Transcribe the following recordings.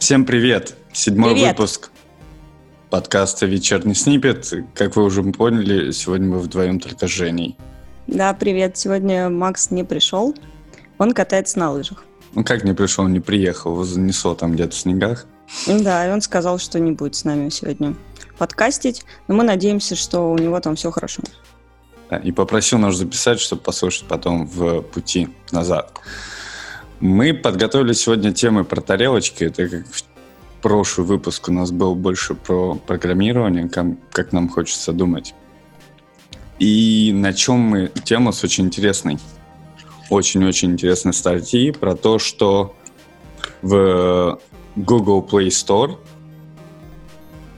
Всем привет! Седьмой Привет. выпуск подкаста «Вечерний снипет». Как вы уже поняли, сегодня мы вдвоем только с Женей. Да, привет. Сегодня Макс не пришел. Он катается на лыжах. Ну как не пришел, не приехал, его занесло там где-то в снегах. Да, и он сказал, что не будет с нами сегодня подкастить. Но мы надеемся, что у него там все хорошо. Да, И попросил нас записать, чтобы послушать потом в пути назад. Мы подготовили сегодня темы про тарелочки. Это как прошлый выпуск у нас был больше про программирование, как нам хочется думать. И на чем мы... Тема с очень интересной. Очень-очень интересной статьи про то, что в Google Play Store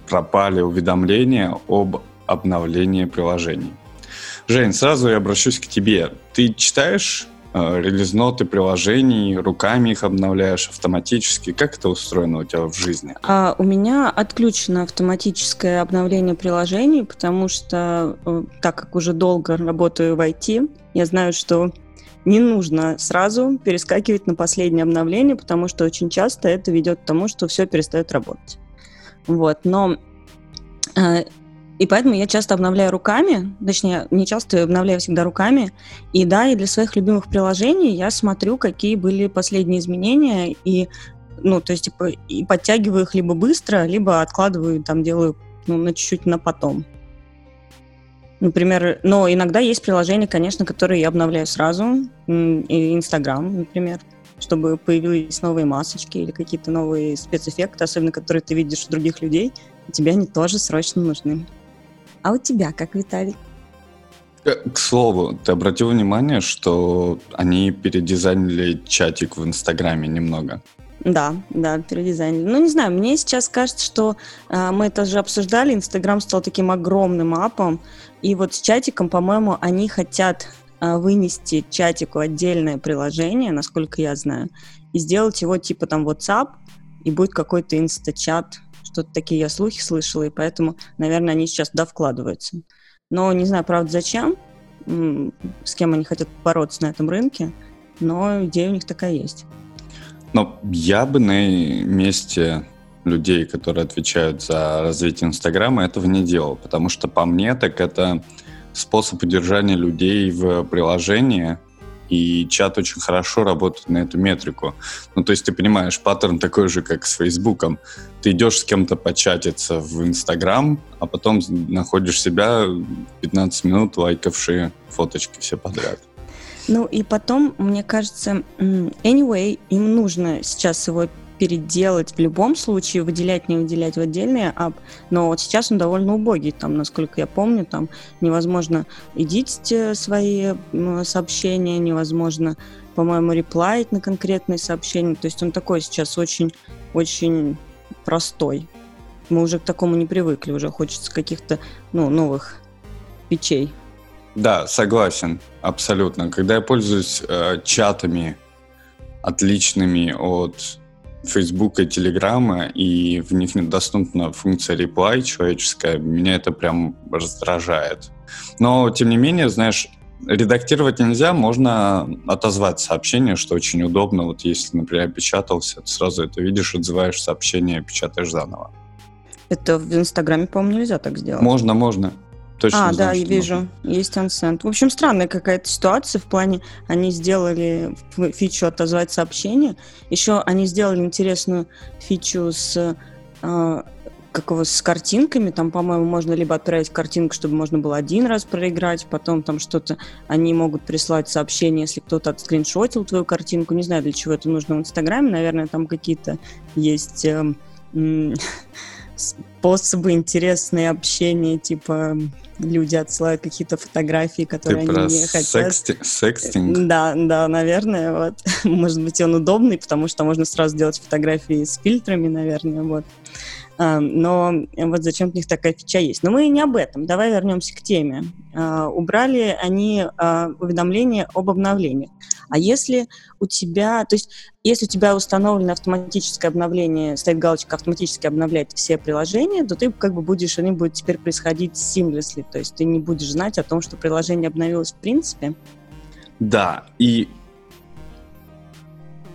пропали уведомления об обновлении приложений. Жень, сразу я обращусь к тебе. Ты читаешь релиз-ноты приложений, руками их обновляешь автоматически? Как это устроено у тебя в жизни? А у меня отключено автоматическое обновление приложений, потому что, э, так как уже долго работаю в IT, я знаю, что не нужно сразу перескакивать на последнее обновление, потому что очень часто это ведет к тому, что все перестает работать. Вот, но э, и поэтому я часто обновляю руками, точнее, не часто, обновляю всегда руками. И да, и для своих любимых приложений я смотрю, какие были последние изменения, и, ну, то есть, типа, и подтягиваю их либо быстро, либо откладываю, там, делаю, ну, на чуть-чуть на потом. Например, но иногда есть приложения, конечно, которые я обновляю сразу, Инстаграм, например, чтобы появились новые масочки или какие-то новые спецэффекты, особенно которые ты видишь у других людей, и тебе они тоже срочно нужны. А у тебя как, Виталий? Э, К слову, ты обратил внимание, что они передизайнили чатик в Инстаграме немного? Да, да, передизайнили. Ну, не знаю, мне сейчас кажется, что э, мы это же обсуждали, Инстаграм стал таким огромным апом, и вот с чатиком, по-моему, они хотят э, вынести чатику отдельное приложение, насколько я знаю, и сделать его типа там WhatsApp, и будет какой-то инстачат, что-то такие я слухи слышала, и поэтому, наверное, они сейчас туда вкладываются. Но не знаю, правда, зачем, с кем они хотят бороться на этом рынке, но идея у них такая есть. Но я бы на месте людей, которые отвечают за развитие Инстаграма, этого не делал, потому что по мне так это способ удержания людей в приложении, и чат очень хорошо работает на эту метрику. Ну, то есть ты понимаешь, паттерн такой же, как с Фейсбуком. Ты идешь с кем-то початиться в Инстаграм, а потом находишь себя 15 минут лайкавшие фоточки все подряд. Ну и потом, мне кажется, anyway, им нужно сейчас его переделать в любом случае, выделять, не выделять в отдельный ап, но вот сейчас он довольно убогий, там, насколько я помню, там невозможно эдитить э, свои сообщения, невозможно, по-моему, реплаить на конкретные сообщения, то есть он такой сейчас очень-очень простой. Мы уже к такому не привыкли, уже хочется каких-то, ну, новых печей. Да, согласен, абсолютно. Когда я пользуюсь э, чатами отличными от Фейсбука и Телеграма, и в них недоступна функция reply человеческая, меня это прям раздражает. Но, тем не менее, знаешь, редактировать нельзя, можно отозвать сообщение, что очень удобно. Вот если, например, печатался, ты сразу это видишь, отзываешь сообщение, печатаешь заново. Это в Инстаграме, по-моему, нельзя так сделать. Можно, можно. Точно а, знаю, да, я вижу. можно. Есть unsend. В общем, странная какая-то ситуация в плане, они сделали фичу отозвать сообщение. Еще они сделали интересную фичу с э, как его, с картинками. Там, по-моему, можно либо отправить картинку, чтобы можно было один раз проиграть, потом там что-то они могут прислать сообщение, если кто-то отскриншотил твою картинку. Не знаю, для чего это нужно в Инстаграме. Наверное, там какие-то есть эм, м, способы интересные общения, типа люди отсылают какие-то фотографии, Ты которые про они не хотят. сексти- секстинг? Да, да, наверное, вот. Может быть, он удобный, потому что можно сразу делать фотографии с фильтрами, наверное, вот. А, Но вот зачем у них такая фича есть. Но мы не об этом. Давай вернемся к теме. А, Убрали они а, уведомления об обновлении. А если у тебя, то есть если у тебя установлено автоматическое обновление, стоит галочка автоматически обновлять все приложения, то ты как бы будешь, они будут теперь происходить seamlessly, то есть ты не будешь знать о том, что приложение обновилось в принципе. Да, и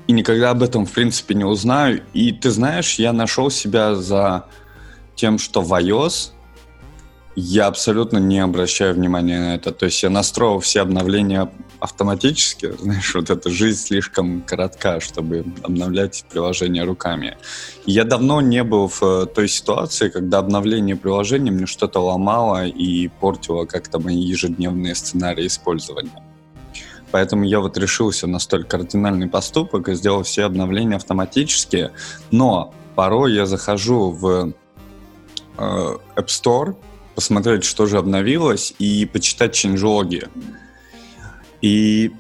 и никогда об этом, в принципе, не узнаю. И ты знаешь, я нашел себя за тем, что в iOS я абсолютно не обращаю внимания на это. То есть я настроил все обновления автоматически. Знаешь, вот эта жизнь слишком коротка, чтобы обновлять приложение руками. Я давно не был в э, той ситуации, когда обновление приложения мне что-то ломало и портило как-то мои ежедневные сценарии использования. Поэтому я вот решился на столь кардинальный поступок и сделал все обновления автоматически. Но порой я захожу в э, App Store, посмотреть, что же обновилось, и почитать ченджлоги. И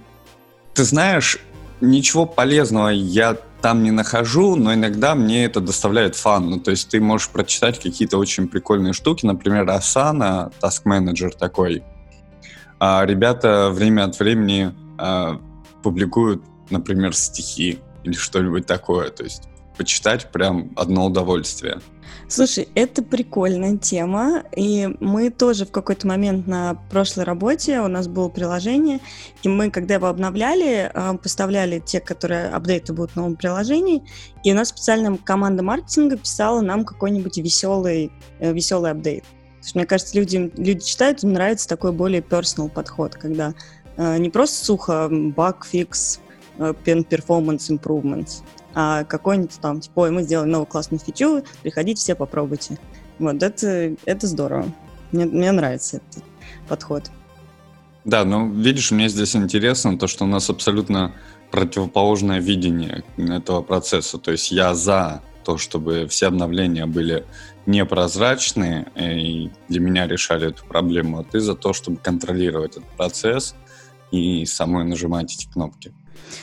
ты знаешь, ничего полезного я там не нахожу, но иногда мне это доставляет фан. Ну, то есть ты можешь прочитать какие-то очень прикольные штуки, например, Asana, Task Manager такой. А ребята время от времени а, публикуют, например, стихи или что-нибудь такое. То есть почитать прям одно удовольствие. Слушай, это прикольная тема, и мы тоже в какой-то момент на прошлой работе, у нас было приложение, и мы, когда его обновляли, а, поставляли те, которые апдейты будут в новом приложении, и у нас специальная команда маркетинга писала нам какой-нибудь веселый, э, веселый апдейт. Потому что, мне кажется, люди, люди читают, им нравится такой более personal подход, когда э, не просто сухо fix, э, performance improvements, а какой-нибудь там, типа, ой, мы сделали новую классную фичу, приходите все, попробуйте. Вот, это, это здорово. Мне, мне нравится этот подход. Да, ну, видишь, мне здесь интересно то, что у нас абсолютно противоположное видение этого процесса. То есть я за то, чтобы все обновления были непрозрачные и для меня решали эту проблему, а ты за то, чтобы контролировать этот процесс и самой нажимать эти кнопки.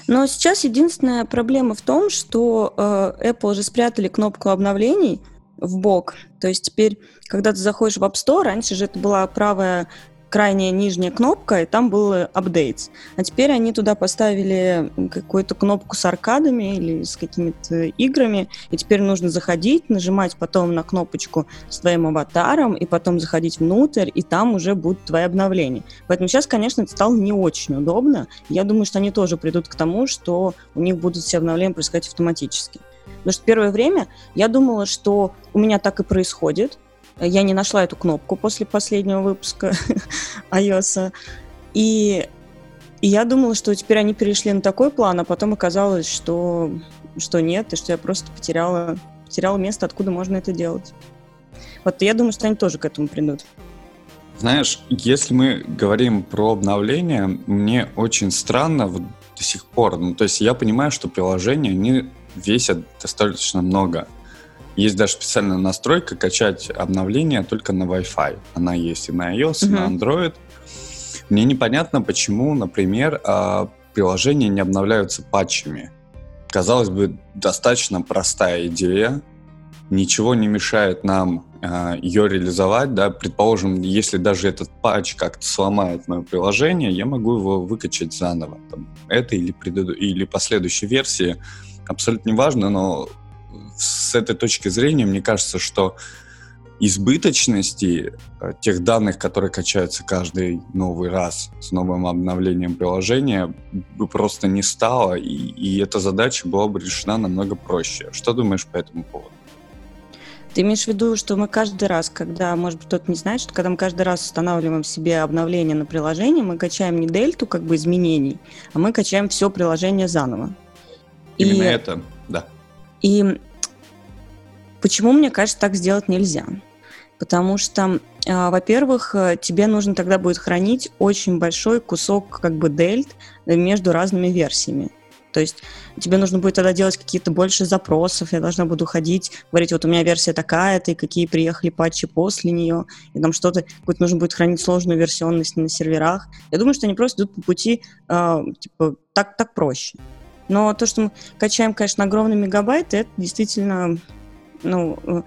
Но сейчас единственная проблема в том, что э, Apple уже спрятали кнопку обновлений в бок. То есть теперь, когда ты заходишь в App Store, раньше же это была правая крайняя нижняя кнопка, и там был updates. А теперь они туда поставили какую-то кнопку с аркадами или с какими-то играми, и теперь нужно заходить, нажимать потом на кнопочку с твоим аватаром, и потом заходить внутрь, и там уже будут твои обновления. Поэтому сейчас, конечно, это стало не очень удобно. Я думаю, что они тоже придут к тому, что у них будут все обновления происходить автоматически. Потому что первое время я думала, что у меня так и происходит, я не нашла эту кнопку после последнего выпуска iOS. И, и я думала, что теперь они перешли на такой план, а потом оказалось, что, что нет, и что я просто потеряла, потеряла место, откуда можно это делать. Вот я думаю, что они тоже к этому придут. Знаешь, если мы говорим про обновление, мне очень странно вот до сих пор. Ну, то есть я понимаю, что приложения, они весят достаточно много. Есть даже специальная настройка качать обновления только на Wi-Fi. Она есть и на iOS, uh-huh. и на Android. Мне непонятно, почему, например, а, приложения не обновляются патчами. Казалось бы, достаточно простая идея. Ничего не мешает нам э, ее реализовать. Да? Предположим, если даже этот патч как-то сломает мое приложение, я могу его выкачать заново. Там, это или, преду... или последующей версии. Абсолютно неважно, но с этой точки зрения, мне кажется, что избыточности э, тех данных, которые качаются каждый новый раз с новым обновлением приложения, бы просто не стало, и, и эта задача была бы решена намного проще. Что думаешь по этому поводу? Ты имеешь в виду, что мы каждый раз, когда, может быть, кто-то не знает, что когда мы каждый раз устанавливаем себе обновление на приложение, мы качаем не дельту как бы изменений, а мы качаем все приложение заново. Именно и, это, да. И Почему, мне кажется, так сделать нельзя? Потому что, э, во-первых, э, тебе нужно тогда будет хранить очень большой кусок как бы дельт между разными версиями. То есть тебе нужно будет тогда делать какие-то больше запросов, я должна буду ходить, говорить, вот у меня версия такая-то, и какие приехали патчи после нее, и там что-то, какую-то нужно будет хранить сложную версионность на серверах. Я думаю, что они просто идут по пути, э, типа, так, так проще. Но то, что мы качаем, конечно, огромные мегабайты, это действительно ну, э,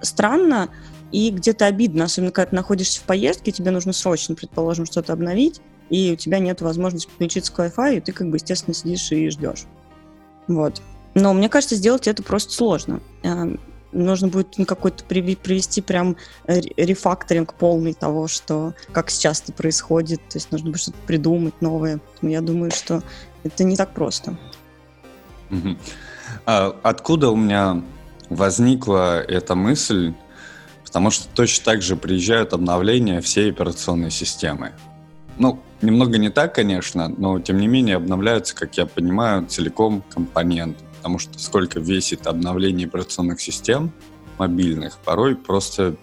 странно и где-то обидно, особенно когда ты находишься в поездке, тебе нужно срочно, предположим, что-то обновить, и у тебя нет возможности подключиться к Wi-Fi, и ты, как бы, естественно, сидишь и ждешь. Вот. Но мне кажется, сделать это просто сложно. Э, нужно будет какой-то привести прям рефакторинг полный того, что как сейчас это происходит. То есть нужно будет что-то придумать новое. я думаю, что это не так просто. А откуда у меня возникла эта мысль? Потому что точно так же приезжают обновления всей операционной системы. Ну, немного не так, конечно, но тем не менее обновляются, как я понимаю, целиком компоненты. Потому что сколько весит обновление операционных систем мобильных, порой просто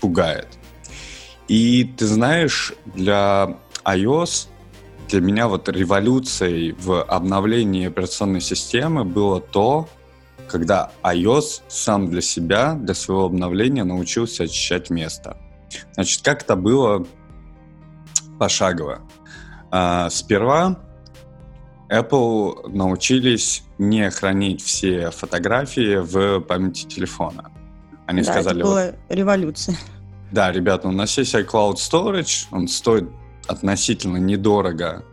пугает. И ты знаешь, для iOS для меня вот революцией в обновлении операционной системы было то, когда iOS сам для себя, для своего обновления научился очищать место. Значит, как это было пошагово? А, сперва Apple научились не хранить все фотографии в памяти телефона. Они да, сказали... это была вот, революция. Да, ребята, у нас есть iCloud Storage, он стоит относительно недорого,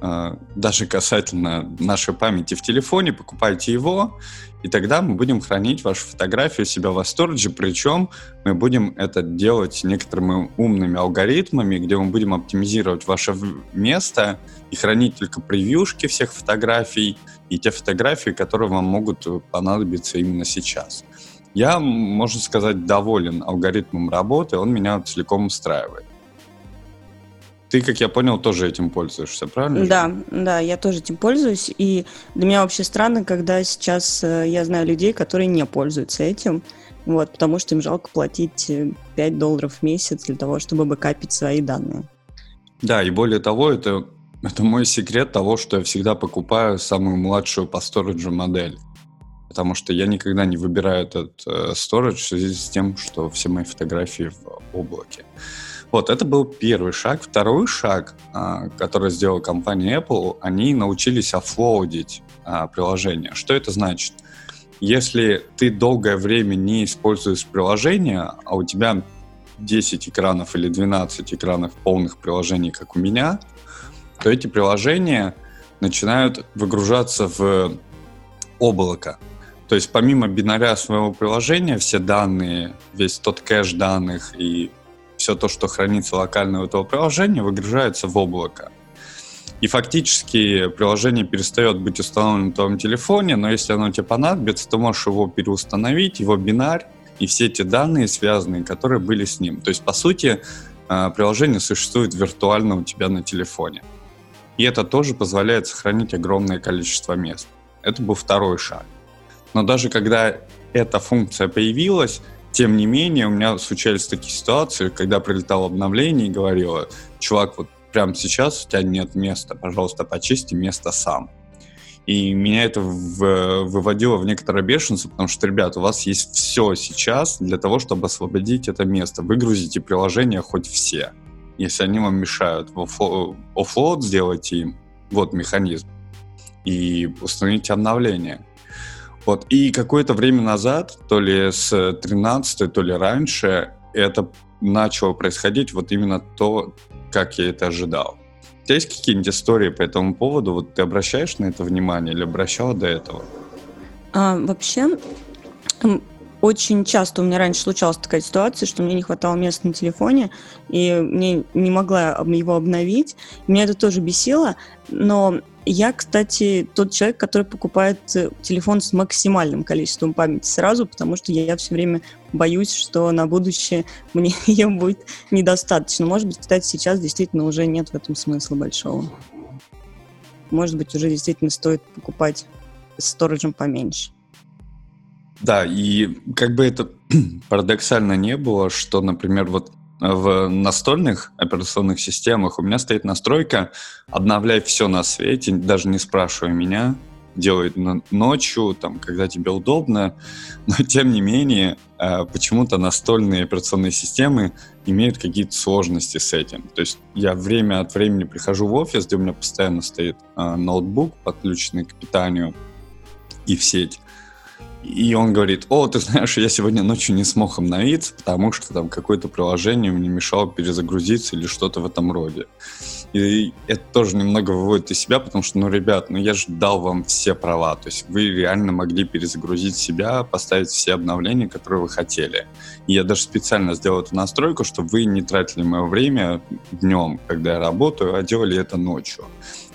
даже касательно нашей памяти в телефоне, покупайте его, и тогда мы будем хранить вашу фотографию себя в Storage, причем мы будем это делать некоторыми умными алгоритмами, где мы будем оптимизировать ваше место и хранить только превьюшки всех фотографий и те фотографии, которые вам могут понадобиться именно сейчас. Я, можно сказать, доволен алгоритмом работы, он меня целиком устраивает. Ты, как я понял, тоже этим пользуешься, правильно? Да, да, я тоже этим пользуюсь. И для меня вообще странно, когда сейчас э, я знаю людей, которые не пользуются этим, вот, потому что им жалко платить 5 э, долларов в месяц для того, чтобы бэкапить свои данные. Да, и более того, это, это мой секрет того, что я всегда покупаю самую младшую по сториджу модель. Потому что я никогда не выбираю этот э, storage в связи с тем, что все мои фотографии в облаке. Вот, это был первый шаг. Второй шаг, а, который сделала компания Apple, они научились офлоудить а, приложение. Что это значит? Если ты долгое время не используешь приложение, а у тебя 10 экранов или 12 экранов полных приложений, как у меня, то эти приложения начинают выгружаться в облако. То есть помимо бинаря своего приложения, все данные, весь тот кэш данных и все то, что хранится локально у этого приложения, выгружается в облако. И фактически приложение перестает быть установлено на твоем телефоне, но если оно тебе понадобится, ты можешь его переустановить, его бинарь и все эти данные связанные, которые были с ним. То есть, по сути, э, приложение существует виртуально у тебя на телефоне. И это тоже позволяет сохранить огромное количество мест. Это был второй шаг. Но даже когда эта функция появилась, тем не менее, у меня случались такие ситуации, когда прилетало обновление и говорило, чувак, вот прямо сейчас у тебя нет места, пожалуйста, почисти место сам. И меня это в, выводило в некоторое бешенство, потому что, ребят, у вас есть все сейчас для того, чтобы освободить это место. Выгрузите приложения хоть все. Если они вам мешают, оффлоад сделайте им, вот механизм, и установите обновление. Вот. И какое-то время назад, то ли с 13 то ли раньше, это начало происходить вот именно то, как я это ожидал. У тебя есть какие-нибудь истории по этому поводу? Вот ты обращаешь на это внимание или обращала до этого? А, вообще, очень часто у меня раньше случалась такая ситуация, что мне не хватало места на телефоне, и мне не могла его обновить. Меня это тоже бесило, но я, кстати, тот человек, который покупает э, телефон с максимальным количеством памяти сразу, потому что я все время боюсь, что на будущее мне ее будет недостаточно. Может быть, кстати, сейчас действительно уже нет в этом смысла большого. Может быть, уже действительно стоит покупать с сториджем поменьше. Да, и как бы это парадоксально не было, что, например, вот в настольных операционных системах. У меня стоит настройка «Обновляй все на свете», даже не спрашивая меня, делает ночью, там, когда тебе удобно, но тем не менее э, почему-то настольные операционные системы имеют какие-то сложности с этим. То есть я время от времени прихожу в офис, где у меня постоянно стоит э, ноутбук, подключенный к питанию и в сеть, и он говорит, о, ты знаешь, я сегодня ночью не смог обновиться, потому что там какое-то приложение мне мешало перезагрузиться или что-то в этом роде. И это тоже немного выводит из себя, потому что, ну, ребят, ну я же дал вам все права, то есть вы реально могли перезагрузить себя, поставить все обновления, которые вы хотели. И я даже специально сделал эту настройку, чтобы вы не тратили мое время днем, когда я работаю, а делали это ночью.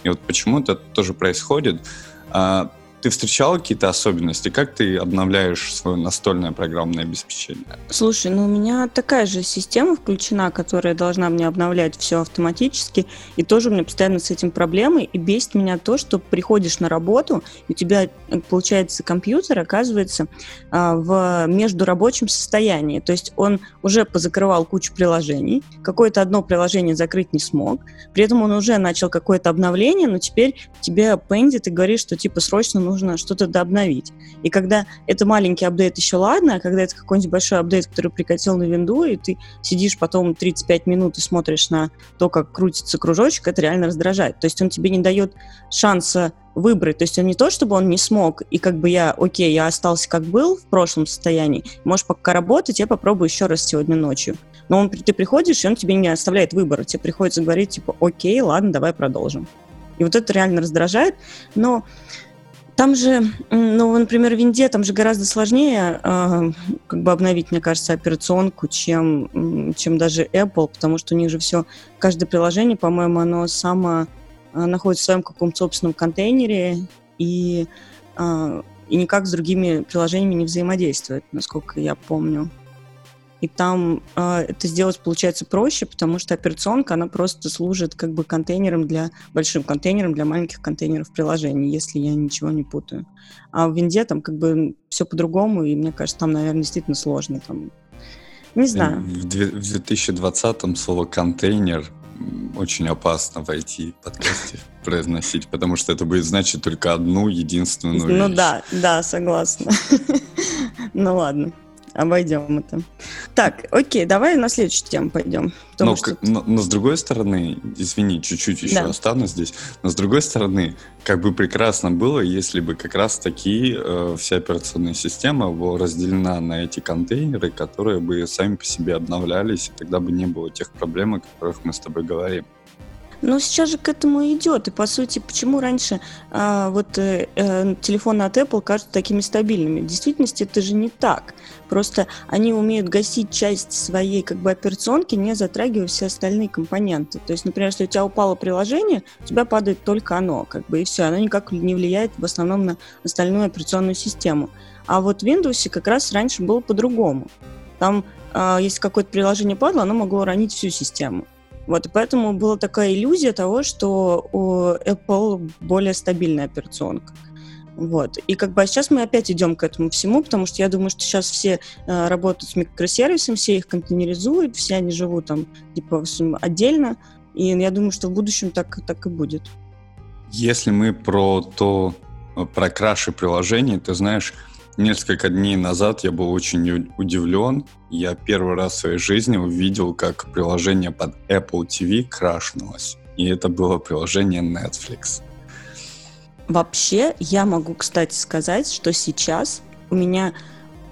И вот почему это тоже происходит, А, ты встречала какие-то особенности? Как ты обновляешь свое настольное программное обеспечение? Слушай, ну у меня такая же система включена, которая должна мне обновлять все автоматически, и тоже у меня постоянно с этим проблемы, и бесит меня то, что приходишь на работу, и у тебя, э, получается, компьютер оказывается а, в междурабочем состоянии, то есть он уже позакрывал кучу приложений, какое-то одно приложение закрыть не смог, при этом он уже начал какое-то обновление, но теперь тебе пендит и говорит, что типа срочно что-то дообновить. И когда это маленький апдейт, еще ладно, а когда это какой-нибудь большой апдейт, который прикатил на винду, и ты сидишь потом 35 минут и смотришь на то, как крутится кружочек, это реально раздражает. То есть он тебе не дает шанса выбрать. То есть он не то, чтобы он не смог, и как бы я, окей, я остался как был в прошлом состоянии, можешь пока работать, я попробую еще раз сегодня ночью. Но он, ты приходишь, и он тебе не оставляет выбора. Тебе приходится говорить, типа, окей, ладно, давай продолжим. И вот это реально раздражает. Но там же, ну, например, в Винде там же гораздо сложнее э, как бы обновить, мне кажется, операционку, чем, чем даже Apple, потому что у них же все, каждое приложение, по-моему, оно само э, находится в своем каком-то собственном контейнере и, э, и никак с другими приложениями не взаимодействует, насколько я помню и там э, это сделать получается проще, потому что операционка, она просто служит как бы контейнером для, большим контейнером для маленьких контейнеров приложений, если я ничего не путаю. А в Винде там как бы все по-другому, и мне кажется, там, наверное, действительно сложно. Там, не знаю. В 2020-м слово «контейнер» очень опасно войти в подкасте произносить, потому что это будет значить только одну единственную Ну вещь. да, да, согласна. ну ладно обойдем это. Так, окей, давай на следующую тему пойдем. Но, что... но, но с другой стороны, извини, чуть-чуть еще да. останусь здесь, но с другой стороны, как бы прекрасно было, если бы как раз таки э, вся операционная система была разделена на эти контейнеры, которые бы сами по себе обновлялись, и тогда бы не было тех проблем, о которых мы с тобой говорим. Но сейчас же к этому идет. И по сути, почему раньше а, вот э, э, телефоны от Apple кажутся такими стабильными? В действительности это же не так. Просто они умеют гасить часть своей как бы операционки, не затрагивая все остальные компоненты. То есть, например, если у тебя упало приложение, у тебя падает только оно, как бы и все. Оно никак не влияет в основном на остальную операционную систему. А вот в Windows как раз раньше было по-другому. Там, э, если какое-то приложение падало, оно могло ранить всю систему. Вот, и поэтому была такая иллюзия того, что у Apple более стабильная операционка. Вот. И как бы а сейчас мы опять идем к этому всему, потому что я думаю, что сейчас все э, работают с микросервисами, все их контейнеризуют, все они живут там типа отдельно, и я думаю, что в будущем так, так и будет. Если мы про то, про краши приложений, ты знаешь, Несколько дней назад я был очень удивлен. Я первый раз в своей жизни увидел, как приложение под Apple TV крашнулось. И это было приложение Netflix. Вообще, я могу, кстати, сказать, что сейчас у меня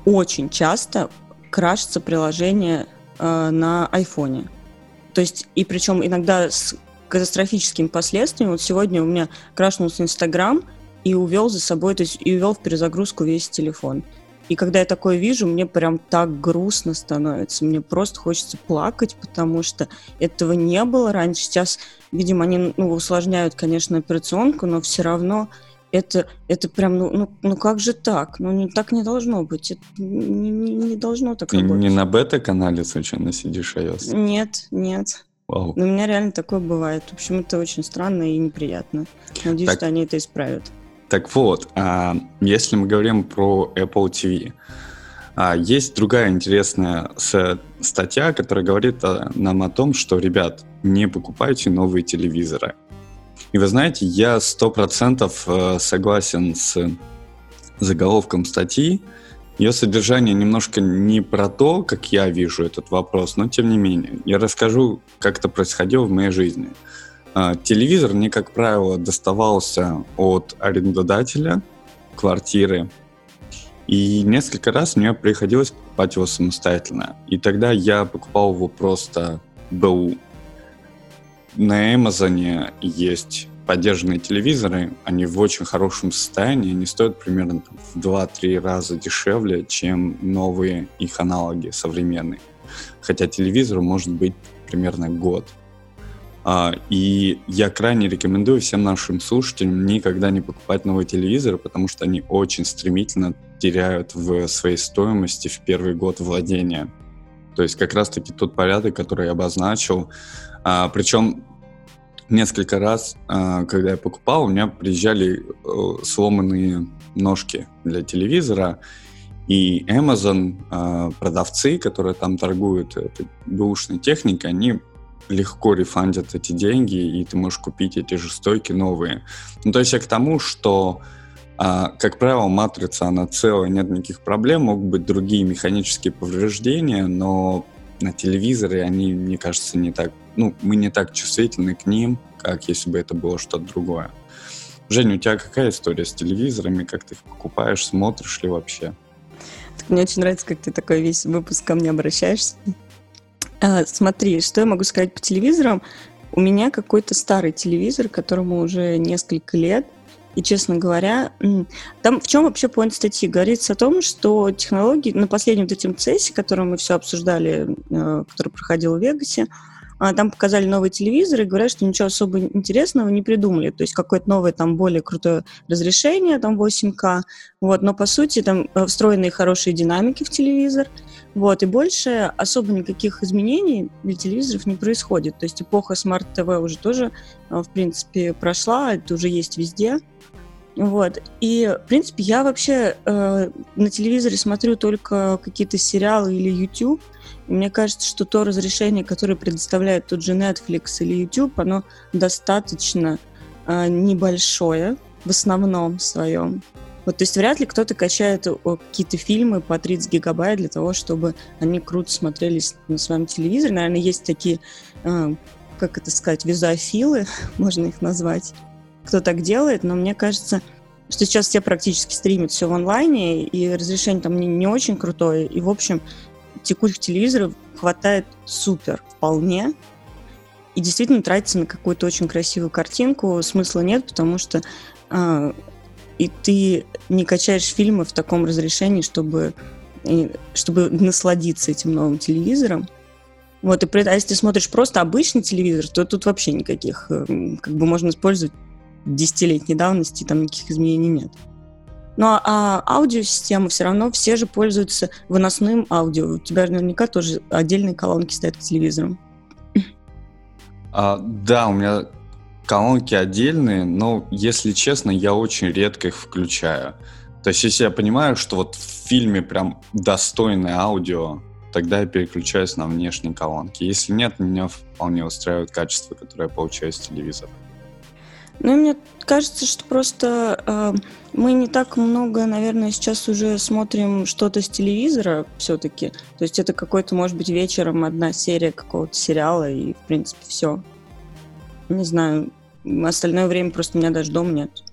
очень часто крашится приложение э, на айфоне. То есть, и причем иногда с катастрофическими последствиями. Вот сегодня у меня крашнулся Инстаграм, и увел за собой, то есть и увел в перезагрузку весь телефон. И когда я такое вижу, мне прям так грустно становится. Мне просто хочется плакать, потому что этого не было раньше. Сейчас, видимо, они ну, усложняют, конечно, операционку, но все равно это, это прям, ну, ну, ну как же так? Ну, не, так не должно быть. Это не, не, не должно так Ты работать. не на бета-канале случайно сидишь iOS? Нет, нет. Вау. Но у меня реально такое бывает. В общем, это очень странно и неприятно. Надеюсь, так, что они это исправят. Так вот, а, если мы говорим про Apple TV, а, есть другая интересная статья, которая говорит нам о том, что, ребят, не покупайте новые телевизоры. И вы знаете, я сто процентов э, согласен с заголовком статьи. Ее содержание немножко не про то, как я вижу этот вопрос, но тем не менее. Я расскажу, как это происходило в моей жизни. А, телевизор мне, как правило, доставался от арендодателя квартиры. И несколько раз мне приходилось покупать его самостоятельно. И тогда я покупал его просто БУ. На Амазоне есть поддержанные телевизоры, они в очень хорошем состоянии, они стоят примерно в 2-3 раза дешевле, чем новые их аналоги современные. Хотя телевизору может быть примерно год. А, и я крайне рекомендую всем нашим слушателям никогда не покупать новый телевизор, потому что они очень стремительно теряют в своей стоимости в первый год владения. То есть как раз-таки тот порядок, который я обозначил. А, причем несколько раз, а, когда я покупал, у меня приезжали э, сломанные ножки для телевизора, и Amazon, а, продавцы, которые там торгуют этой бэушной техникой, они легко рефандят эти деньги, и ты можешь купить эти же стойки новые. Ну, то есть я к тому, что, а, как правило, матрица, она целая, нет никаких проблем, могут быть другие механические повреждения, но на телевизоре они, мне кажется, не так, ну, мы не так чувствительны к ним, как если бы это было что-то другое. Женя, у тебя какая история с телевизорами? Как ты их покупаешь? Смотришь ли вообще? Мне очень нравится, как ты такой весь выпуск ко мне обращаешься. А, смотри, что я могу сказать по телевизорам? У меня какой-то старый телевизор, которому уже несколько лет. И, честно говоря, там в чем вообще поинт статьи? Говорится о том, что технологии на последнем вот этим цессе, который мы все обсуждали, э, который проходил в Вегасе, а, там показали новый телевизор и говорят, что ничего особо интересного не придумали. То есть какое-то новое, там, более крутое разрешение, там, 8К. Вот, но, по сути, там э, встроенные хорошие динамики в телевизор. Вот, и больше особо никаких изменений для телевизоров не происходит. То есть эпоха смарт-ТВ уже тоже, э, в принципе, прошла, это уже есть везде. Вот. И, в принципе, я вообще э, на телевизоре смотрю только какие-то сериалы или YouTube. И мне кажется, что то разрешение, которое предоставляет тот же Netflix или YouTube, оно достаточно э, небольшое в основном своем. Вот, то есть вряд ли кто-то качает какие-то фильмы по 30 гигабайт для того, чтобы они круто смотрелись на своем телевизоре. Наверное, есть такие, э, как это сказать, визофилы, можно их назвать, кто так делает, но мне кажется, что сейчас все практически стримят все в онлайне, и разрешение там не, не очень крутое, и, в общем, текущих телевизоров хватает супер вполне, и действительно тратится на какую-то очень красивую картинку. Смысла нет, потому что э, и ты не качаешь фильмы в таком разрешении, чтобы, чтобы насладиться этим новым телевизором. Вот, и при, а если ты смотришь просто обычный телевизор, то тут вообще никаких, эм, как бы можно использовать десятилетней давности, там никаких изменений нет. Но ну, а аудиосистема все равно все же пользуются выносным аудио. У тебя наверняка тоже отдельные колонки стоят к телевизорам. А, да, у меня колонки отдельные, но, если честно, я очень редко их включаю. То есть, если я понимаю, что вот в фильме прям достойное аудио, тогда я переключаюсь на внешние колонки. Если нет, меня вполне устраивает качество, которое я получаю с телевизора. Ну, мне кажется, что просто э, мы не так много, наверное, сейчас уже смотрим что-то с телевизора все-таки. То есть это какой-то, может быть, вечером одна серия какого-то сериала, и, в принципе, все. Не знаю, остальное время просто у меня даже дома нет.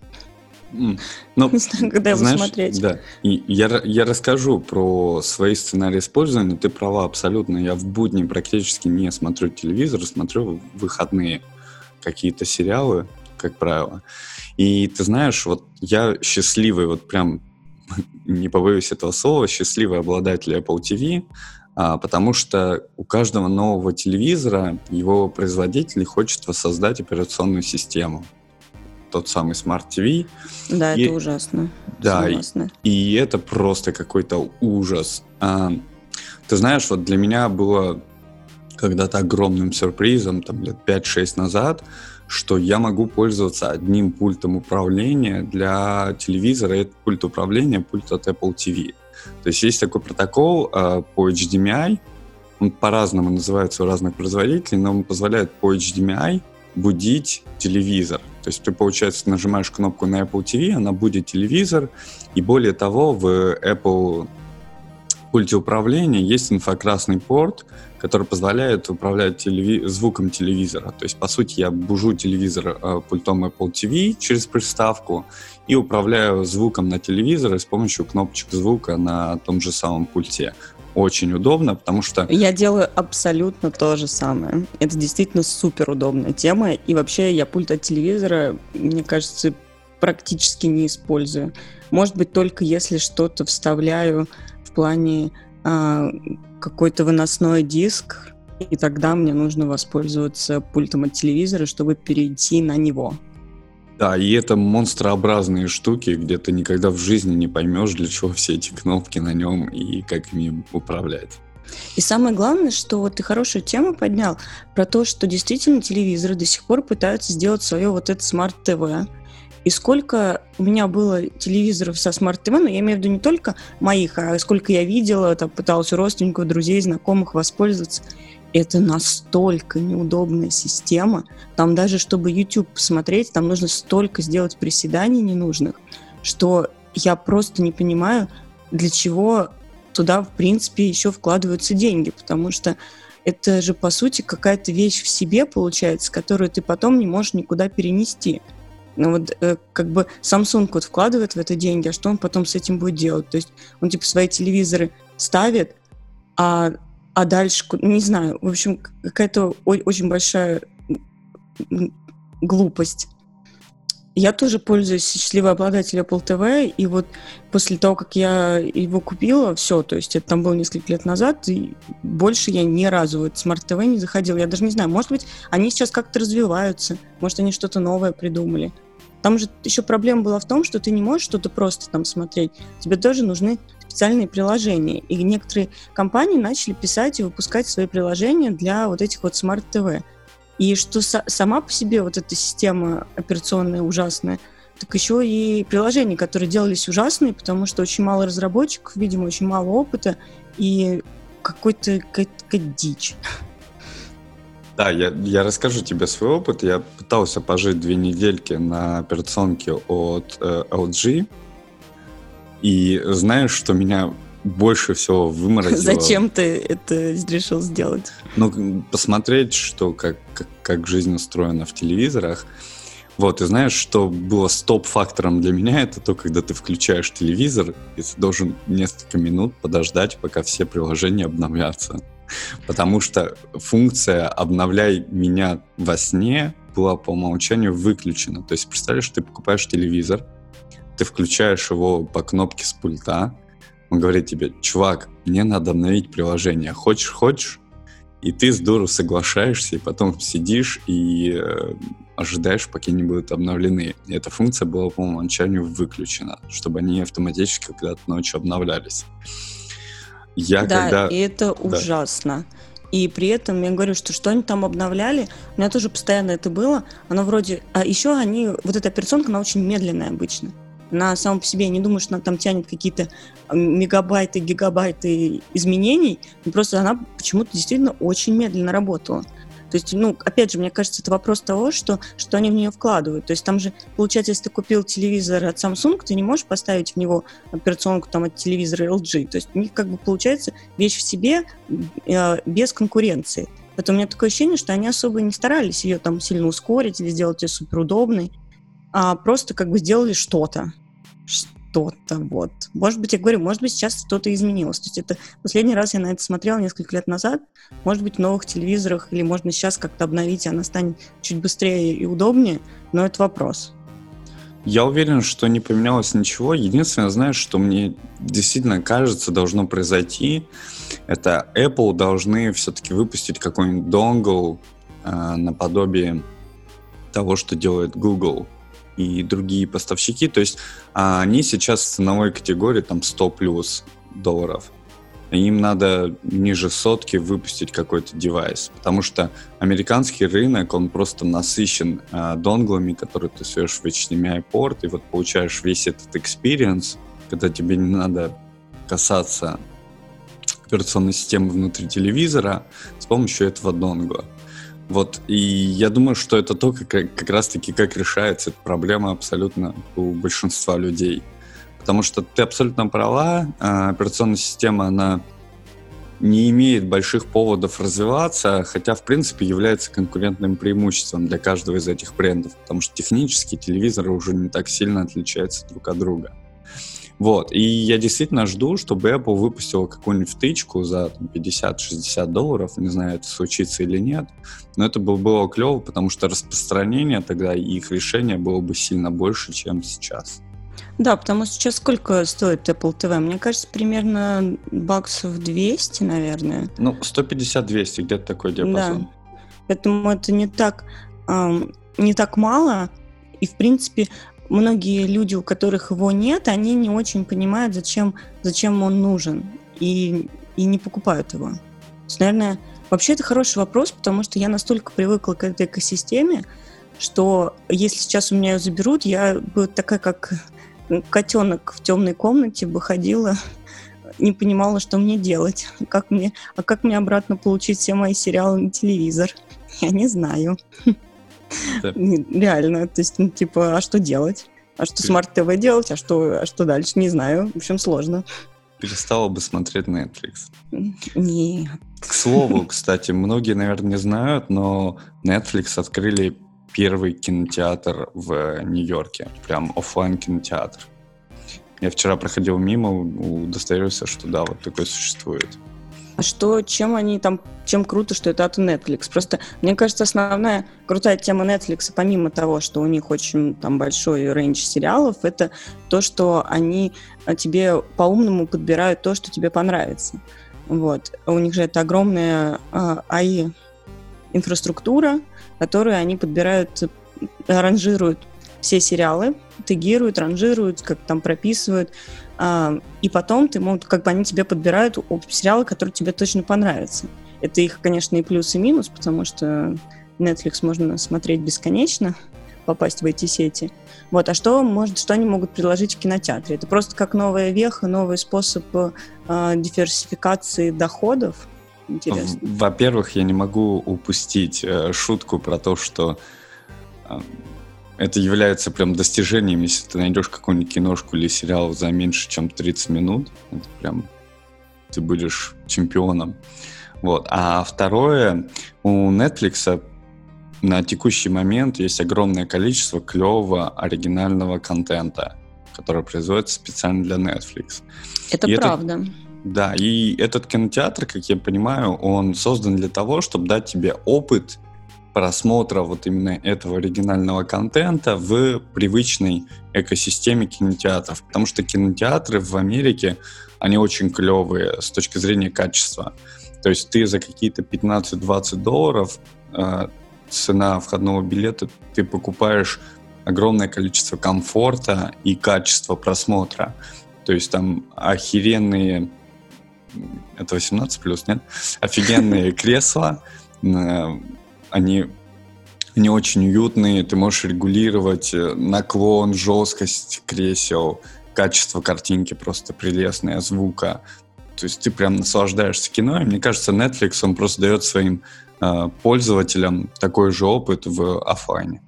Mm. Ну, не знаю, когда его знаешь, смотреть. Да, и я, я расскажу про свои сценарии использования. Ты права абсолютно. Я в будни практически не смотрю телевизор, смотрю в выходные какие-то сериалы как правило. И ты знаешь, вот я счастливый, вот прям не побоюсь этого слова, счастливый обладатель Apple TV, потому что у каждого нового телевизора его производитель хочет воссоздать операционную систему. Тот самый Smart TV. Да, и, это ужасно. Да, и, и это просто какой-то ужас. А, ты знаешь, вот для меня было когда-то огромным сюрпризом, там лет 5-6 назад, что я могу пользоваться одним пультом управления для телевизора. Это пульт управления, пульт от Apple TV. То есть есть такой протокол э, по HDMI, он по-разному называется у разных производителей, но он позволяет по HDMI будить телевизор. То есть ты, получается, нажимаешь кнопку на Apple TV, она будет телевизор, и более того, в Apple пульте управления есть инфракрасный порт, который позволяет управлять телеви- звуком телевизора. То есть, по сути, я бужу телевизор э, пультом Apple TV через приставку и управляю звуком на телевизоре с помощью кнопочек звука на том же самом пульте. Очень удобно, потому что... Я делаю абсолютно то же самое. Это действительно супер удобная тема. И вообще я пульт от телевизора, мне кажется, практически не использую. Может быть, только если что-то вставляю в плане какой-то выносной диск, и тогда мне нужно воспользоваться пультом от телевизора, чтобы перейти на него. Да, и это монстрообразные штуки, где ты никогда в жизни не поймешь, для чего все эти кнопки на нем и как ими управлять. И самое главное, что вот ты хорошую тему поднял про то, что действительно телевизоры до сих пор пытаются сделать свое вот это смарт-ТВ. И сколько у меня было телевизоров со смарт-ТВ, но я имею в виду не только моих, а сколько я видела, там, пыталась у родственников, друзей, знакомых воспользоваться. Это настолько неудобная система. Там даже, чтобы YouTube посмотреть, там нужно столько сделать приседаний ненужных, что я просто не понимаю, для чего туда, в принципе, еще вкладываются деньги, потому что это же, по сути, какая-то вещь в себе получается, которую ты потом не можешь никуда перенести. Ну вот э, как бы Samsung вот вкладывает в это деньги, а что он потом с этим будет делать? То есть он типа свои телевизоры ставит, а, а дальше, не знаю, в общем, какая-то очень большая глупость. Я тоже пользуюсь счастливый обладатель Apple TV, и вот после того, как я его купила, все, то есть это там было несколько лет назад, и больше я ни разу в этот Smart TV не заходила. Я даже не знаю, может быть, они сейчас как-то развиваются, может, они что-то новое придумали. Там же еще проблема была в том, что ты не можешь что-то просто там смотреть. Тебе тоже нужны специальные приложения. И некоторые компании начали писать и выпускать свои приложения для вот этих вот TV. И что сама по себе вот эта система операционная ужасная, так еще и приложения, которые делались ужасные, потому что очень мало разработчиков, видимо, очень мало опыта и какой-то какая-то дичь. Да, я, я расскажу тебе свой опыт. Я пытался пожить две недельки на операционке от э, LG. И знаешь, что меня больше всего выморозило. Зачем ты это решил сделать? Ну, посмотреть, что, как, как, как жизнь устроена в телевизорах. Вот, и знаешь, что было стоп-фактором для меня, это то, когда ты включаешь телевизор, и ты должен несколько минут подождать, пока все приложения обновятся. Потому что функция «обновляй меня во сне» была по умолчанию выключена. То есть, представляешь, ты покупаешь телевизор, ты включаешь его по кнопке с пульта, он говорит тебе, чувак, мне надо обновить приложение. Хочешь, хочешь? И ты здорово соглашаешься, и потом сидишь и э, ожидаешь, пока они будут обновлены. И эта функция была по умолчанию выключена, чтобы они автоматически когда-то ночью обновлялись. Я да, когда... и это да. ужасно. И при этом я говорю, что что они там обновляли, у меня тоже постоянно это было. Оно вроде... А еще они... Вот эта операционка, она очень медленная обычно. На самом по себе я не думаю, что она там тянет какие-то мегабайты, гигабайты изменений, просто она почему-то действительно очень медленно работала. То есть, ну, опять же, мне кажется, это вопрос того, что, что они в нее вкладывают. То есть там же, получается, если ты купил телевизор от Samsung, ты не можешь поставить в него операционку там от телевизора LG. То есть у них как бы получается вещь в себе э, без конкуренции. Поэтому у меня такое ощущение, что они особо не старались ее там сильно ускорить или сделать ее суперудобной а просто как бы сделали что-то. Что-то вот. Может быть, я говорю, может быть, сейчас что-то изменилось. То есть это последний раз я на это смотрела несколько лет назад. Может быть, в новых телевизорах или можно сейчас как-то обновить, и она станет чуть быстрее и удобнее, но это вопрос. Я уверен, что не поменялось ничего. Единственное, знаешь, что мне действительно кажется должно произойти, это Apple должны все-таки выпустить какой-нибудь донгл э, наподобие того, что делает Google и другие поставщики. То есть а, они сейчас в ценовой категории там 100 плюс долларов. Им надо ниже сотки выпустить какой-то девайс, потому что американский рынок, он просто насыщен э, донглами, которые ты суешь в HDMI порт, и вот получаешь весь этот experience, когда тебе не надо касаться операционной системы внутри телевизора с помощью этого донгла. Вот, и я думаю, что это то, как, как раз-таки, как решается эта проблема абсолютно у большинства людей. Потому что ты абсолютно права, а, операционная система, она не имеет больших поводов развиваться, хотя, в принципе, является конкурентным преимуществом для каждого из этих брендов, потому что технически телевизоры уже не так сильно отличаются друг от друга. Вот. И я действительно жду, чтобы Apple выпустила какую-нибудь втычку за 50-60 долларов. Не знаю, это случится или нет. Но это было, было клево, потому что распространение тогда и их решение было бы сильно больше, чем сейчас. Да, потому что сейчас сколько стоит Apple TV? Мне кажется, примерно баксов 200, наверное. Ну, 150-200, где-то такой диапазон. Да. Поэтому это не так, эм, не так мало. И, в принципе, многие люди, у которых его нет, они не очень понимают, зачем, зачем он нужен. И, и не покупают его. То есть, наверное, вообще это хороший вопрос, потому что я настолько привыкла к этой экосистеме, что если сейчас у меня ее заберут, я бы такая, как котенок в темной комнате бы ходила, не понимала, что мне делать. Как мне, а как мне обратно получить все мои сериалы на телевизор? Я не знаю. Реально, то есть, ну, типа, а что делать? А что смарт-ТВ делать? А что, а что дальше? Не знаю. В общем, сложно. Перестала бы смотреть Netflix. Нет. К слову, кстати, многие, наверное, не знают, но Netflix открыли первый кинотеатр в Нью-Йорке. Прям офлайн кинотеатр. Я вчера проходил мимо, удостоверился, что да, вот такой существует. А что, чем они там, чем круто, что это от Netflix? Просто, мне кажется, основная крутая тема Netflix, помимо того, что у них очень там большой рейндж сериалов, это то, что они а, тебе по-умному подбирают то, что тебе понравится. Вот. У них же это огромная а, AI инфраструктура, которую они подбирают, ранжируют все сериалы, тегируют, ранжируют, как там прописывают, а, и потом ты как бы они тебе подбирают сериалы, которые тебе точно понравятся. Это их, конечно, и плюс, и минус, потому что Netflix можно смотреть бесконечно, попасть в эти сети. Вот, а что, может, что они могут предложить в кинотеатре? Это просто как новая веха, новый способ э, диверсификации доходов, Интересно. Во-первых, я не могу упустить э, шутку про то, что э, это является прям достижением, если ты найдешь какую-нибудь киношку или сериал за меньше, чем 30 минут. Это прям ты будешь чемпионом. Вот. А второе, у Netflix на текущий момент есть огромное количество клевого оригинального контента, который производится специально для Netflix. Это И правда. Это да, и этот кинотеатр, как я понимаю, он создан для того, чтобы дать тебе опыт просмотра вот именно этого оригинального контента в привычной экосистеме кинотеатров. Потому что кинотеатры в Америке, они очень клевые с точки зрения качества. То есть ты за какие-то 15-20 долларов э, цена входного билета, ты покупаешь огромное количество комфорта и качества просмотра. То есть там охеренные это 18 плюс, нет? Офигенные кресла, они они очень уютные, ты можешь регулировать э, наклон, жесткость кресел, качество картинки просто прелестное, звука. То есть ты прям наслаждаешься кино, и мне кажется, Netflix, он просто дает своим э, пользователям такой же опыт в офлайне.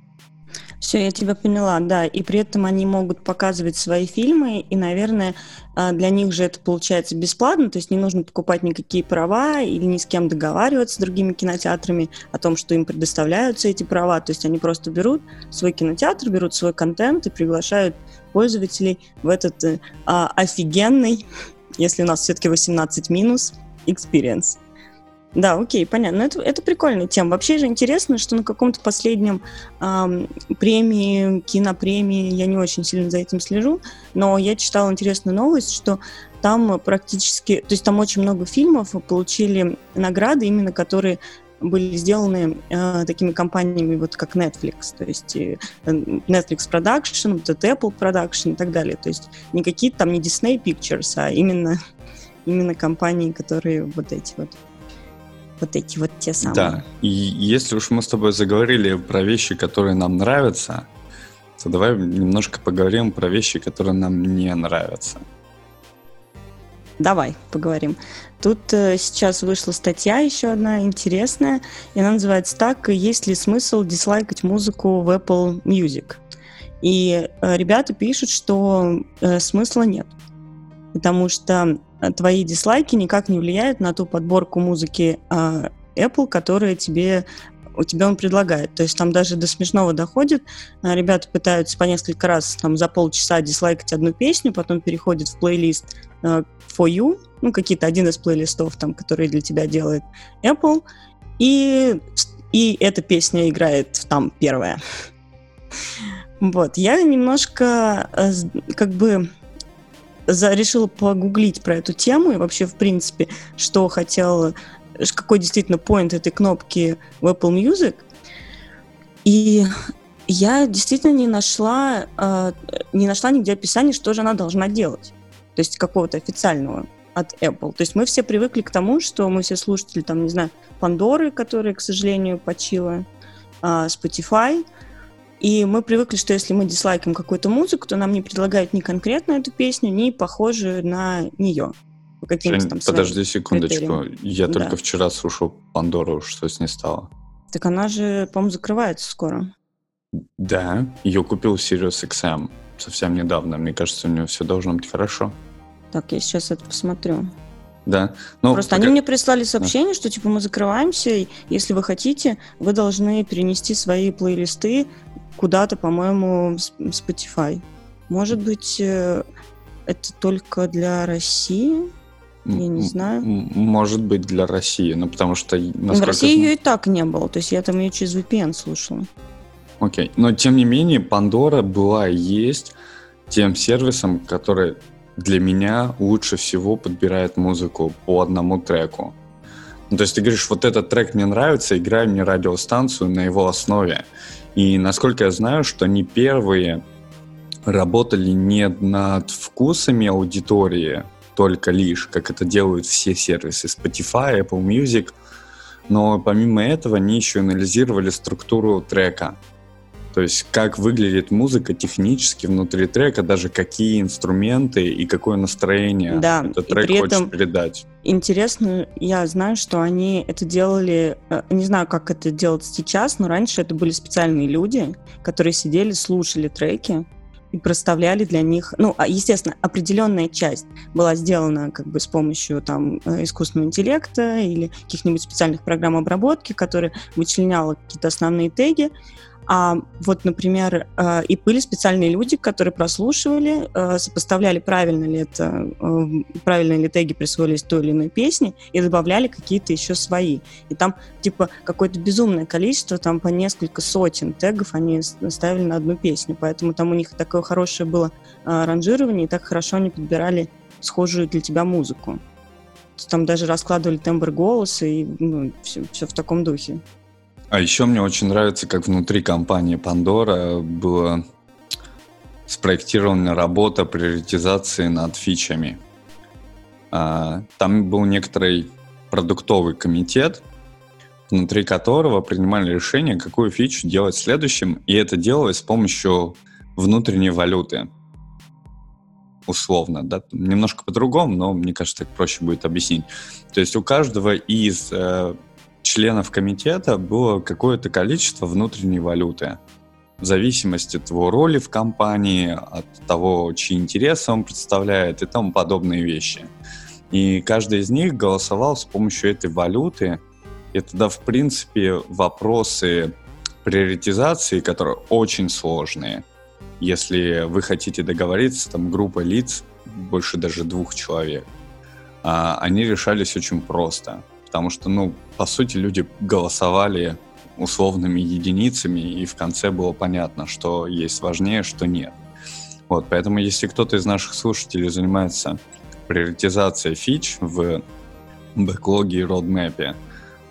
Все, я тебя поняла, да. И при этом они могут показывать свои фильмы, и, наверное, а, для них же это получается бесплатно, то есть не нужно покупать никакие права или ни с кем договариваться с другими кинотеатрами о том, что им предоставляются эти права. То есть они просто берут свой кинотеатр, берут свой контент и приглашают пользователей в этот э, а, офигенный, если у нас все-таки 18 минус, experience. Да, окей, понятно. Это, это прикольная тема. Вообще же интересно, что на каком-то последнем эм, премии, кинопремии, я не очень сильно за этим слежу, но я читала интересную новость, что там практически, то есть там очень много фильмов получили награды, именно которые были сделаны э, такими компаниями, вот как Netflix, то есть э, Netflix Production, вот Apple Production и так далее. То есть не какие-то там не Disney Pictures, а именно, именно компании, которые вот эти вот вот эти вот те самые. Да, и если уж мы с тобой заговорили про вещи, которые нам нравятся, то давай немножко поговорим про вещи, которые нам не нравятся. Давай поговорим. Тут э, сейчас вышла статья еще одна интересная, и она называется так «Есть ли смысл дизлайкать музыку в Apple Music?» И э, ребята пишут, что э, смысла нет, потому что твои дизлайки никак не влияют на ту подборку музыки э, Apple, которая тебе у тебя он предлагает. То есть там даже до смешного доходит. А, ребята пытаются по несколько раз там за полчаса дизлайкать одну песню, потом переходят в плейлист э, For You, ну, какие-то один из плейлистов, там, которые для тебя делает Apple, и, и эта песня играет там первая. Вот, я немножко э, как бы за, решила погуглить про эту тему и вообще, в принципе, что хотел, какой действительно point этой кнопки в Apple Music. И я действительно не нашла, э, не нашла нигде описания, что же она должна делать. То есть какого-то официального от Apple. То есть мы все привыкли к тому, что мы все слушатели, там, не знаю, Пандоры, которые, к сожалению, почила, э, Spotify — и мы привыкли, что если мы дизлайкаем какую-то музыку, то нам не предлагают ни конкретно эту песню, ни похожую на нее. По Жень, там подожди секундочку. Критериям. Я да. только вчера слушал Пандору, что с ней стало. Так она же, по-моему, закрывается скоро. Да, ее купил Sirius XM совсем недавно. Мне кажется, у нее все должно быть хорошо. Так, я сейчас это посмотрю. Да. Ну, Просто пока... они мне прислали сообщение, что типа мы закрываемся, и если вы хотите, вы должны перенести свои плейлисты куда-то, по-моему, Spotify. Может быть, э, это только для России? Я не знаю. Может быть, для России, но потому что... В России ее и так не было, то есть я там ее через VPN слушала. Окей, но тем не менее, Pandora была и есть тем сервисом, который для меня лучше всего подбирает музыку по одному треку. Ну, то есть ты говоришь, вот этот трек мне нравится, играй мне радиостанцию на его основе. И насколько я знаю, что они первые работали не над вкусами аудитории только лишь, как это делают все сервисы Spotify, Apple Music, но помимо этого они еще анализировали структуру трека. То есть как выглядит музыка технически внутри трека, даже какие инструменты и какое настроение да, этот трек при хочет этом передать. Интересно, я знаю, что они это делали, э, не знаю, как это делать сейчас, но раньше это были специальные люди, которые сидели, слушали треки, и проставляли для них, ну, а, естественно, определенная часть была сделана как бы с помощью там э, искусственного интеллекта или каких-нибудь специальных программ обработки, которые вычленяла какие-то основные теги, а вот, например, э, и были специальные люди, которые прослушивали, э, сопоставляли, правильно ли это, э, правильно ли теги присвоились той или иной песне, и добавляли какие-то еще свои. И там, типа, какое-то безумное количество, там по несколько сотен тегов они ставили на одну песню. Поэтому там у них такое хорошее было аранжирование, и так хорошо они подбирали схожую для тебя музыку. Там даже раскладывали тембр голоса и ну, все, все в таком духе. А еще мне очень нравится, как внутри компании Pandora была спроектирована работа приоритизации над фичами. А, там был некоторый продуктовый комитет, внутри которого принимали решение, какую фичу делать следующим, и это делалось с помощью внутренней валюты. Условно, да, немножко по-другому, но мне кажется, так проще будет объяснить. То есть у каждого из э, членов комитета было какое-то количество внутренней валюты. В зависимости от его роли в компании, от того, чьи интересы он представляет и тому подобные вещи. И каждый из них голосовал с помощью этой валюты. И тогда, в принципе, вопросы приоритизации, которые очень сложные, если вы хотите договориться, там группа лиц, больше даже двух человек, а, они решались очень просто. Потому что, ну, по сути, люди голосовали условными единицами, и в конце было понятно, что есть важнее, что нет. Вот, поэтому если кто-то из наших слушателей занимается приоритизацией фич в бэклоге и родмэпе,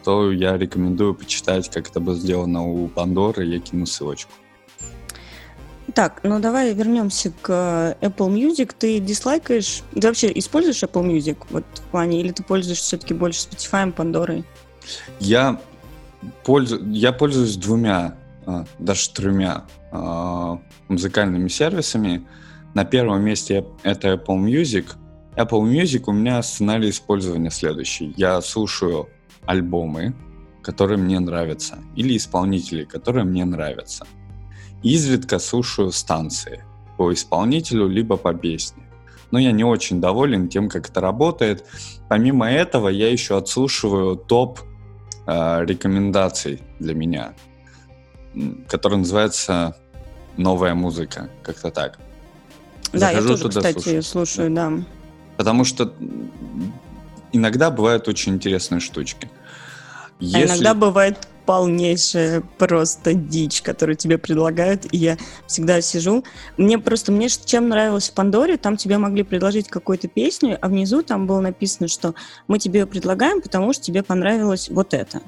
то я рекомендую почитать, как это было сделано у Пандоры, я кину ссылочку. Так, ну давай вернемся к Apple Music. Ты дизлайкаешь... Ты вообще используешь Apple Music вот в плане, или ты пользуешься все-таки больше Spotify, Pandora? Я, пользу... я пользуюсь двумя, а, даже тремя а, музыкальными сервисами. На первом месте это Apple Music. Apple Music у меня сценарий использования следующий. Я слушаю альбомы, которые мне нравятся, или исполнители, которые мне нравятся – Изредка слушаю станции по исполнителю, либо по песне. Но я не очень доволен тем, как это работает. Помимо этого, я еще отслушиваю топ э, рекомендаций для меня, который называется «Новая музыка», как-то так. Да, Захожу я тоже, туда, кстати, слушаю, слушаю да. да. Потому что иногда бывают очень интересные штучки. Если... А иногда бывает полнейшая просто дичь, которую тебе предлагают, и я всегда сижу. Мне просто, мне чем нравилось в Пандоре, там тебе могли предложить какую-то песню, а внизу там было написано, что мы тебе предлагаем, потому что тебе понравилось вот это.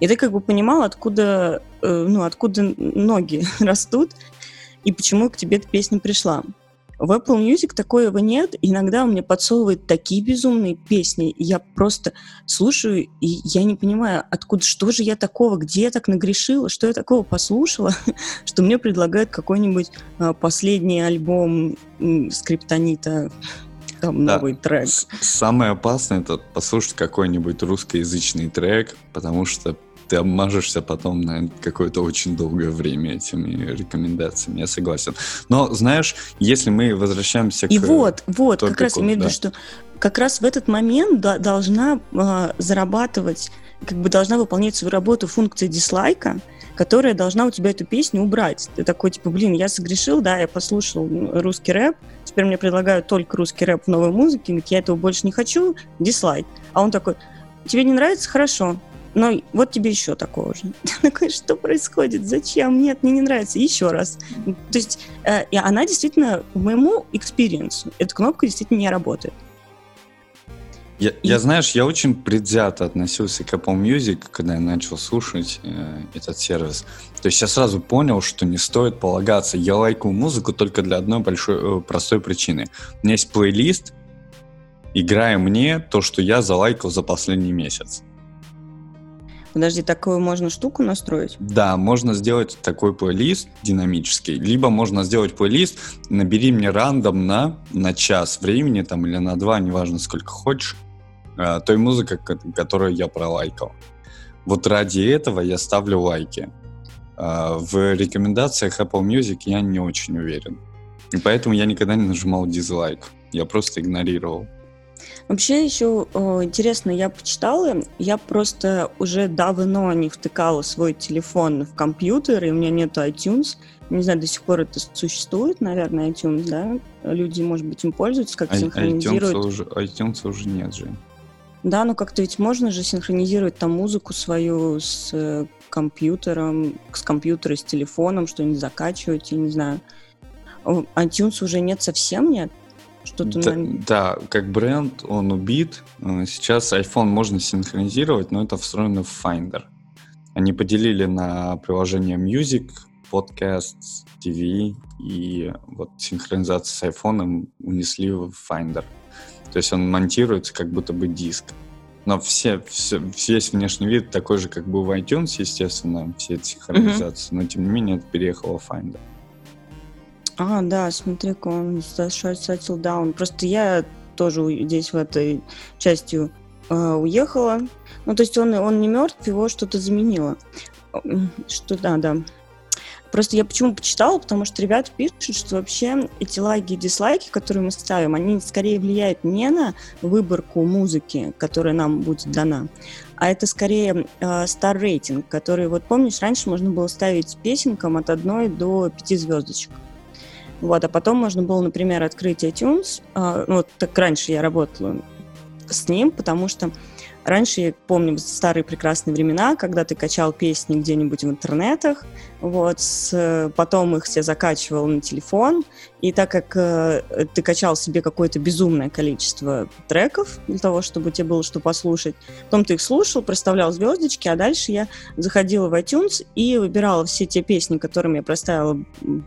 И ты как бы понимал, откуда, э, ну, откуда ноги растут, и почему к тебе эта песня пришла. В Apple Music такого нет. Иногда он мне подсовывает такие безумные песни. Я просто слушаю, и я не понимаю, откуда, что же я такого, где я так нагрешила, что я такого послушала, что мне предлагают какой-нибудь а, последний альбом скриптонита там да. новый трек. Самое опасное это послушать какой-нибудь русскоязычный трек, потому что ты обмажешься потом на какое-то очень долгое время этими рекомендациями, я согласен. Но, знаешь, если мы возвращаемся И к... И вот, вот, топику, как раз имею в виду, что как раз в этот момент да, должна э, зарабатывать, как бы должна выполнять свою работу функция дизлайка, которая должна у тебя эту песню убрать. Ты такой, типа, блин, я согрешил, да, я послушал русский рэп, теперь мне предлагают только русский рэп в новой музыке, я этого больше не хочу, дизлайк. А он такой, тебе не нравится? Хорошо, но вот тебе еще такого же. Такое, что происходит? Зачем? Нет, мне не нравится. Еще раз. То есть э, и она действительно, по моему experience у, эта кнопка действительно не работает. Я, и... я, знаешь, я очень предвзято относился к Apple Music, когда я начал слушать э, этот сервис. То есть я сразу понял, что не стоит полагаться. Я лайкаю музыку только для одной большой, э, простой причины. У меня есть плейлист, играя мне то, что я залайкал за последний месяц. Подожди, такую можно штуку настроить? Да, можно сделать такой плейлист динамический, либо можно сделать плейлист, набери мне рандом на, на час времени там или на два, неважно сколько хочешь, э, той музыки, которую я пролайкал. Вот ради этого я ставлю лайки. Э, в рекомендациях Apple Music я не очень уверен. И поэтому я никогда не нажимал дизлайк. Я просто игнорировал. Вообще еще о, интересно, я почитала, я просто уже давно не втыкала свой телефон в компьютер, и у меня нет iTunes. Не знаю, до сих пор это существует, наверное, iTunes, да? Люди, может быть, им пользуются, как I- синхронизируют. iTunes уже, iTunes уже нет же. Да, но как-то ведь можно же синхронизировать там музыку свою с э, компьютером, с компьютера, с телефоном, что-нибудь закачивать, я не знаю. iTunes уже нет совсем, нет? Что-то да, на... да, как бренд он убит. Э, сейчас iPhone можно синхронизировать, но это встроено в Finder. Они поделили на приложение Music, Podcasts, TV и вот синхронизацию с iPhone унесли в Finder. То есть он монтируется как будто бы диск. Но все, все, весь внешний вид такой же, как был в iTunes, естественно, все эти синхронизации, mm-hmm. но тем не менее это переехало в Finder. А, да, смотри-ка, он settle down. Просто я тоже здесь в этой части э, уехала. Ну, то есть он, он не мертв, его что-то заменило. Что, да, да. Просто я почему почитала, потому что ребята пишут, что вообще эти лайки и дизлайки, которые мы ставим, они скорее влияют не на выборку музыки, которая нам будет дана, а это скорее э, star рейтинг, который, вот помнишь, раньше можно было ставить песенкам от одной до пяти звездочек. Вот, а потом можно было, например, открыть iTunes. Ну, вот так раньше я работала с ним, потому что раньше, я помню, старые прекрасные времена, когда ты качал песни где-нибудь в интернетах, вот, с, потом их все закачивал на телефон, и так как э, ты качал себе какое-то безумное количество треков для того, чтобы тебе было что послушать, потом ты их слушал, проставлял звездочки, а дальше я заходила в iTunes и выбирала все те песни, которым я проставила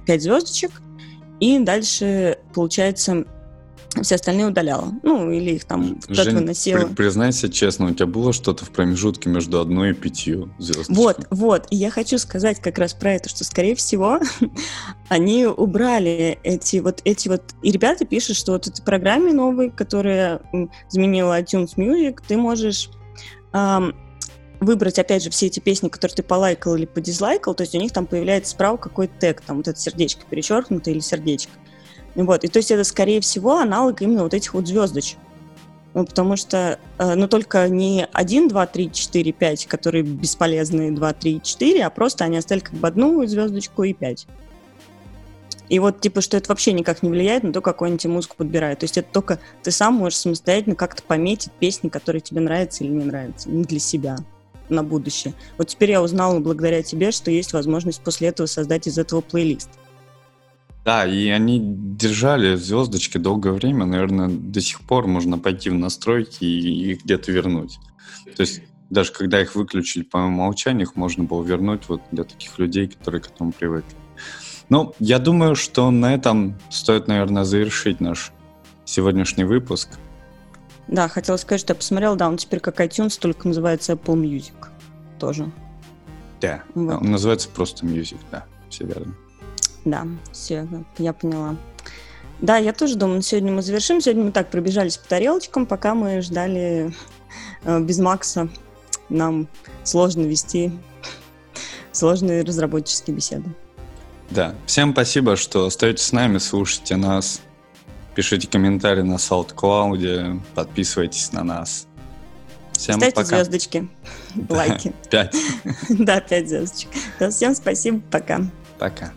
5 звездочек, и дальше, получается, все остальные удаляла. Ну, или их там куда-то выносила. При, признайся честно, у тебя было что-то в промежутке между одной и пятью звездочками? Вот, вот. И я хочу сказать как раз про это, что, скорее всего, они убрали эти вот эти вот... И ребята пишут, что вот этой программе новой, которая заменила iTunes Music, ты можешь эм, выбрать, опять же, все эти песни, которые ты полайкал или подизлайкал, то есть у них там появляется справа какой-то тег, там вот это сердечко перечеркнуто или сердечко. Вот, и то есть это, скорее всего, аналог именно вот этих вот звездочек. Ну, потому что, э, ну, только не 1, 2, 3, 4, 5, которые бесполезные 2, 3, 4, а просто они оставили как бы одну звездочку и 5. И вот, типа, что это вообще никак не влияет на то, какую они тебе музыку подбирают. То есть это только ты сам можешь самостоятельно как-то пометить песни, которые тебе нравятся или не нравятся, не для себя. На будущее. Вот теперь я узнала благодаря тебе, что есть возможность после этого создать из этого плейлист. Да, и они держали звездочки долгое время. Наверное, до сих пор можно пойти в настройки и их где-то вернуть. То есть даже когда их выключили по умолчанию, их можно было вернуть вот для таких людей, которые к этому привыкли. Ну, я думаю, что на этом стоит, наверное, завершить наш сегодняшний выпуск. Да, хотела сказать, что я посмотрела, да, он теперь как iTunes, только называется Apple Music тоже. Да, вот. он называется просто Music, да, все верно. Да, все, я поняла. Да, я тоже думаю, сегодня мы завершим. Сегодня мы так пробежались по тарелочкам, пока мы ждали э, без Макса. Нам сложно вести сложные разработческие беседы. Да, всем спасибо, что остаетесь с нами, слушайте нас, пишите комментарии на SoundCloud, подписывайтесь на нас. Всем Ставьте пока. звездочки, лайки. Пять. Да, пять звездочек. Всем спасибо, пока. Пока.